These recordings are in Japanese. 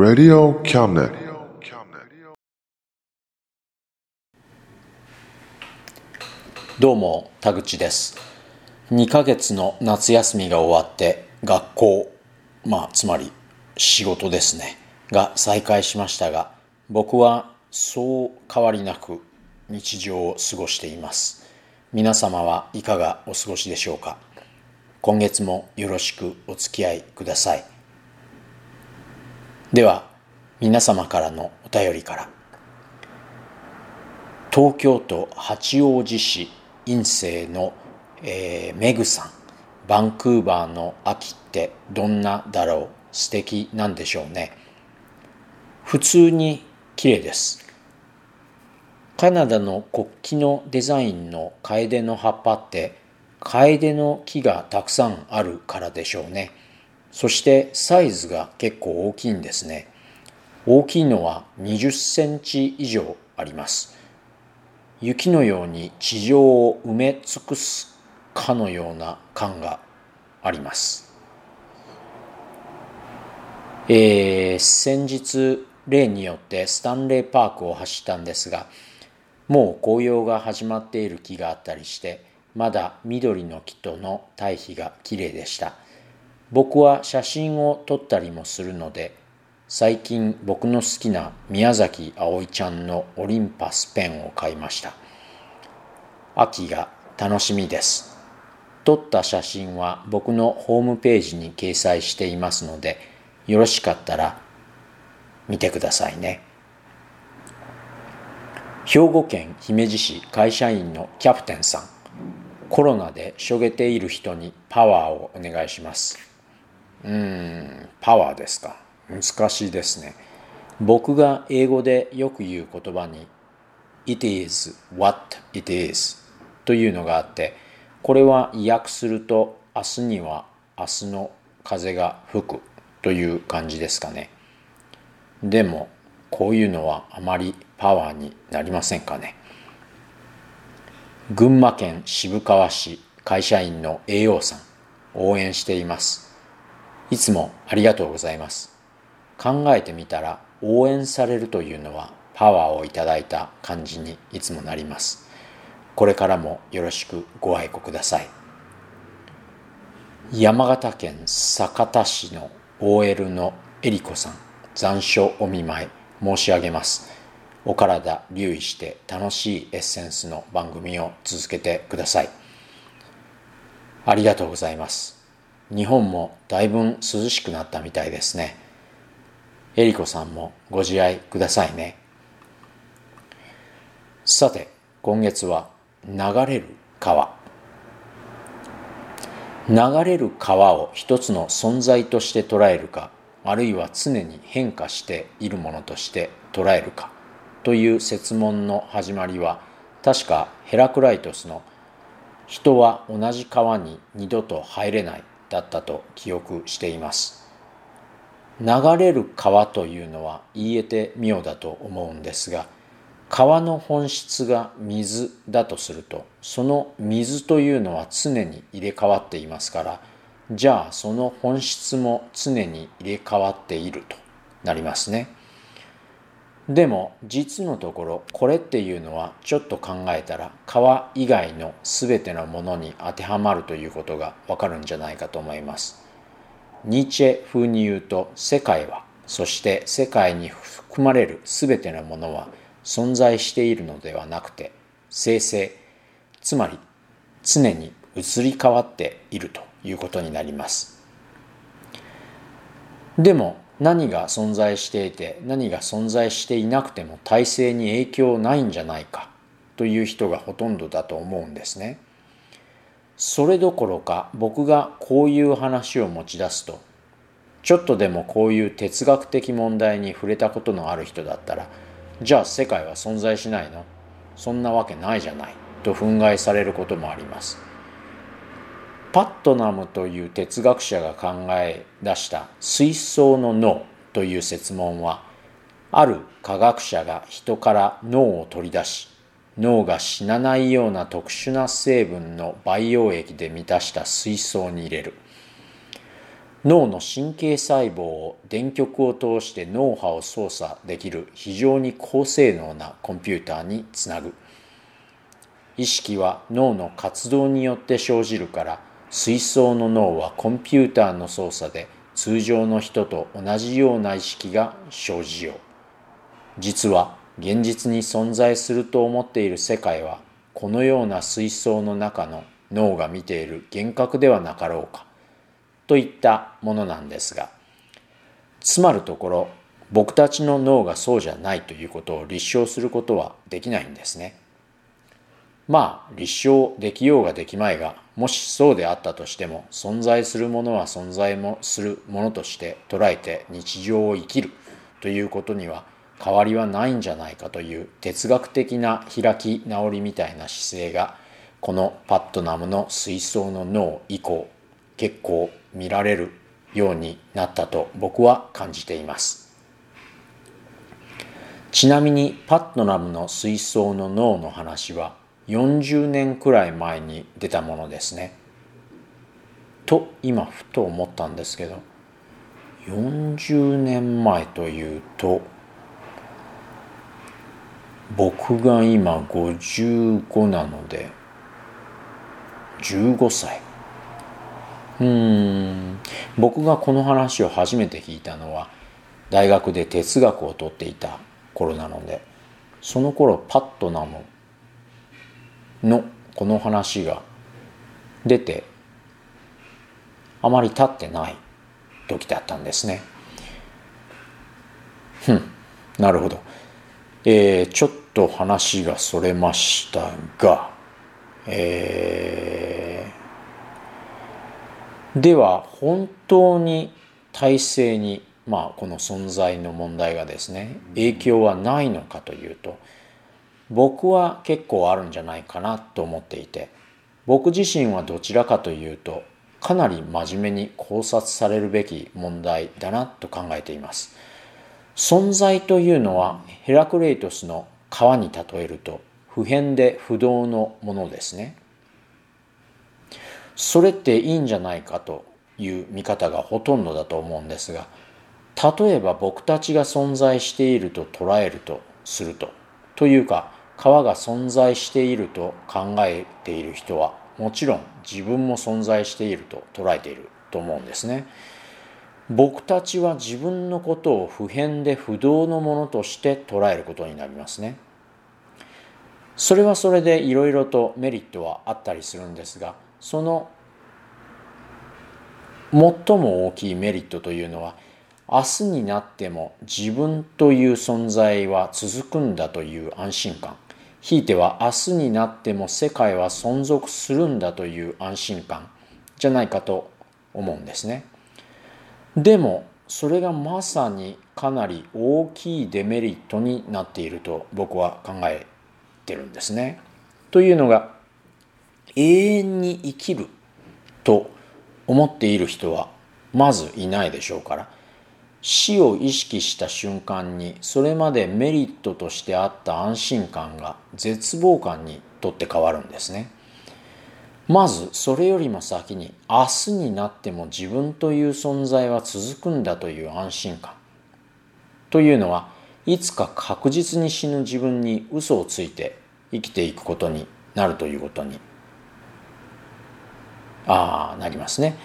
Radio Cabinet. どうも田口です2ヶ月の夏休みが終わって学校まあつまり仕事ですね。が再開しましたが僕はそう変わりなく日常を過ごしています。皆様はいかがお過ごしでしょうか？今月もよろしくお付き合いください。では皆様からのお便りから東京都八王子市院生の、えーメグさんバンクーバーの秋ってどんなだろう？素敵なんでしょうね。普通に綺麗です。カナダの国旗のデザインのカエデの葉っぱってカエデの木がたくさんあるからでしょうね。そしてサイズが結構大きいんですね。大きいのは20センチ以上あります。雪のように地上を埋め尽くすかのような感があります。えー先日例によってスタンレーパークを走ったんですがもう紅葉が始まっている木があったりしてまだ緑の木との対比が綺麗でした。僕は写真を撮ったりもするので最近僕の好きな宮崎あおいちゃんのオリンパスペンを買いました。秋が楽しみです。撮った写真は僕のホームページに掲載していますのでよろしかったら見てくださいね。兵庫県姫路市会社員のキャプテンさん。コロナでしょげている人にパワーをお願いします。うんパワーですか。難しいですね。僕が英語でよく言う言葉に It is what it is というのがあってこれは訳すると明日には明日の風が吹くという感じですかね。でもこういうのはあまりパワーになりませんかね。群馬県渋川市会社員の栄養さん応援しています。いつもありがとうございます。考えてみたら応援されるというのはパワーをいただいた感じにいつもなります。これからもよろしくご愛顧ください。山形県酒田市の OL のえりこさん残暑お見舞い申し上げます。お体留意して楽しいエッセンスの番組を続けてください。ありがとうございます。日本もだいぶ涼しくなったみたいですね。えりこさんもご自愛くださいね。さて今月は流れる川。流れる川を一つの存在として捉えるかあるいは常に変化しているものとして捉えるかという設問の始まりは確かヘラクライトスの「人は同じ川に二度と入れない」だったと記憶しています流れる川というのは言えて妙だと思うんですが川の本質が水だとするとその水というのは常に入れ替わっていますからじゃあその本質も常に入れ替わっているとなりますね。でも実のところこれっていうのはちょっと考えたら川以外の全てのものに当てはまるということがわかるんじゃないかと思います。ニーチェ風に言うと世界はそして世界に含まれる全てのものは存在しているのではなくて生成つまり常に移り変わっているということになりますでも何が存在していて何が存在していなくても体制に影響ないんじゃないかという人がほとんどだと思うんですね。それどころか僕がこういう話を持ち出すとちょっとでもこういう哲学的問題に触れたことのある人だったらじゃあ世界は存在しないの？そんなわけないじゃないと憤慨されることもあります。パットナムという哲学者が考え出した水槽の脳という説問はある科学者が人から脳を取り出し脳が死なないような特殊な成分の培養液で満たした水槽に入れる。脳の神経細胞を電極を通して脳波を操作できる非常に高性能なコンピューターにつなぐ。意識は脳の活動によって生じるから水槽の脳はコンピューターの操作で通常の人と同じような意識が生じよう。実は現実に存在すると思っている世界はこのような水槽の中の脳が見ている幻覚ではなかろうか。といったものなんですが。つまるところ僕たちの脳がそうじゃないということを立証することはできないんですね。まあ立証できようができまいがもしそうであったとしても存在するものは存在もするものとして捉えて日常を生きるということには変わりはないんじゃないかという哲学的な開き直りみたいな姿勢がこのパットナムの水槽の脳以降結構見られるようになったと僕は感じています。ちなみにパットナムの水槽の脳の話は40年くらい前に出たものですね。と今ふと思ったんですけど40年前というと僕が今55なので15歳。うん。僕がこの話を初めて聞いたのは大学で哲学をとっていた頃なのでその頃パットナムのこの話が出てあまり経ってない時だったんですね。ふんなるほど。えー、ちょっと話がそれましたが、えーでは本当に体制に、まあ、この存在の問題がですね影響はないのかというと僕は結構あるんじゃないかなと思っていて僕自身はどちらかというとかなり真面目に考察されるべき問題だなと考えています。存在というのはヘラクレイトスの川に例えると普遍で不動のものですね。それっていいんじゃないかという見方がほとんどだと思うんですが例えば僕たちが存在していると捉えるとするとというか川が存在していると考えている人はもちろん自分も存在していると捉えていると思うんですね。僕たちは自分のことを普遍で不動のものとして捉えることになりますね。それはそれでいろいろとメリットはあったりするんですがその最も大きいメリットというのは明日になっても自分という存在は続くんだという安心感ひいては明日になっても世界は存続するんだという安心感じゃないかと思うんですね。でもそれがまさにかなり大きいデメリットになっていると僕は考えてるんですね。というのが永遠に生きると思っている人はまずいないでしょうから死を意識した瞬間にそれまでメリットとしてあった安心感が絶望感にとって変わるんですねまずそれよりも先に明日になっても自分という存在は続くんだという安心感というのはいつか確実に死ぬ自分に嘘をついて生きていくことになるということにああなりますね。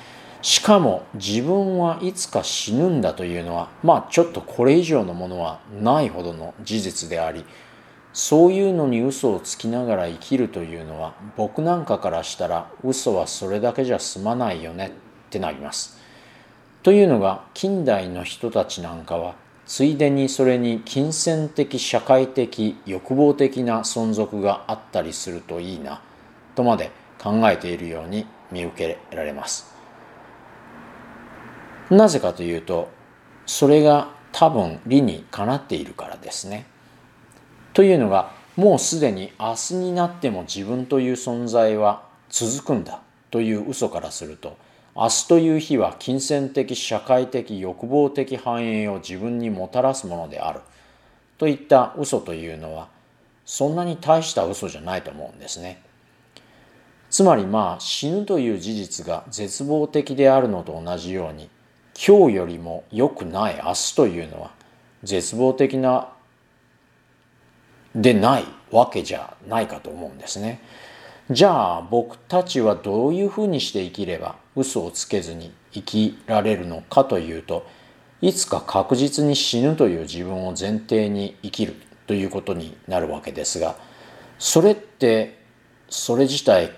しかも自分はいつか死ぬんだというのはまあちょっとこれ以上のものはないほどの事実でありそういうのに嘘をつきながら生きるというのは僕なんかからしたら嘘はそれだけじゃ済まないよねってなります。というのが近代の人たちなんかはついでにそれに金銭的社会的欲望的な存続があったりするといいなとまで考えているように見受けられます。なぜかというとそれが多分理にかなっているからですね。というのがもうすでに明日になっても自分という存在は続くんだという嘘からすると明日という日は金銭的社会的欲望的繁栄を自分にもたらすものであるといった嘘というのはそんなに大した嘘じゃないと思うんですね。つまりまあ死ぬという事実が絶望的であるのと同じように今日よりも良くない明日というのは絶望的なでないわけじゃないかと思うんですね。じゃあ僕たちはどういうふうにして生きれば嘘をつけずに生きられるのかというといつか確実に死ぬという自分を前提に生きるということになるわけですがそれってそれ自体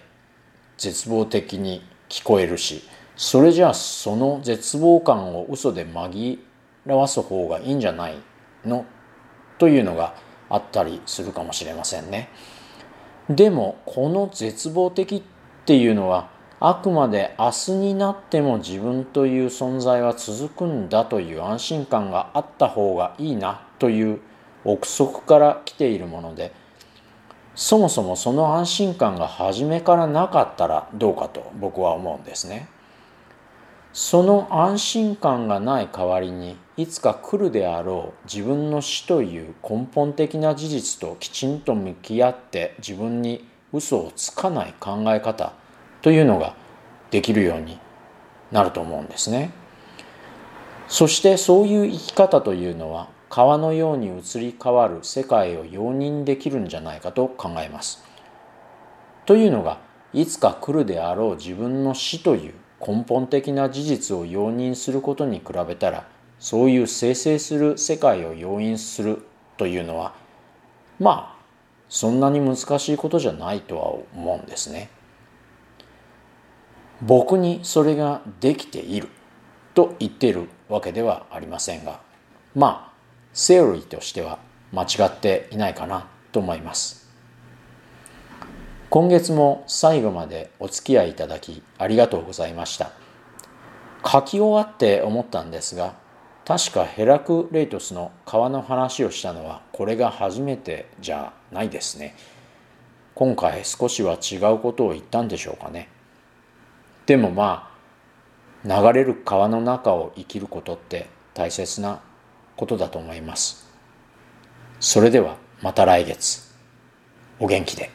絶望的に聞こえるしそれじゃあその絶望感を嘘で紛らわす方がいいんじゃないの？というのがあったりするかもしれませんね。でもこの絶望的っていうのはあくまで明日になっても自分という存在は続くんだという安心感があった方がいいなという憶測から来ているものでそもそもその安心感が初めからなかったらどうかと僕は思うんですね。その安心感がない代わりにいつか来るであろう自分の死という根本的な事実ときちんと向き合って自分に嘘をつかない考え方というのができるようになると思うんですね。そしてそういう生き方というのは川のように移り変わる世界を容認できるんじゃないかと考えます。というのがいつか来るであろう自分の死という根本的な事実を容認することに比べたらそういう生成する世界を容認するというのはまあそんなに難しいことじゃないとは思うんですね。僕にそれができていると言っているわけではありませんがまあセオリーとしては間違っていないかなと思います。今月も最後までお付き合いいただきありがとうございました。書き終わって思ったんですが確かヘラクレイトスの川の話をしたのはこれが初めてじゃないですね。今回少しは違うことを言ったんでしょうかね。でもまあ流れる川の中を生きることって大切なことだと思います。それではまた来月。お元気で。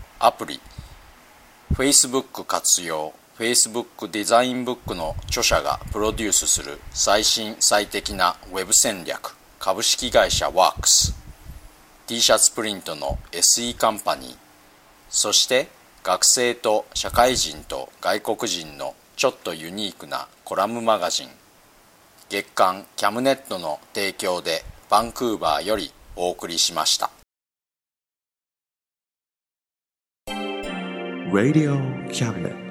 アプリ。Facebook 活用。Facebook デザインブックの著者がプロデュースする最新最適な Web 戦略。株式会社ワークス。T シャツプリントの SE カンパニー。そして学生と社会人と外国人のちょっとユニークなコラムマガジン。月刊キャムネットの提供でバンクーバーよりお送りしました。Radio Cabinet.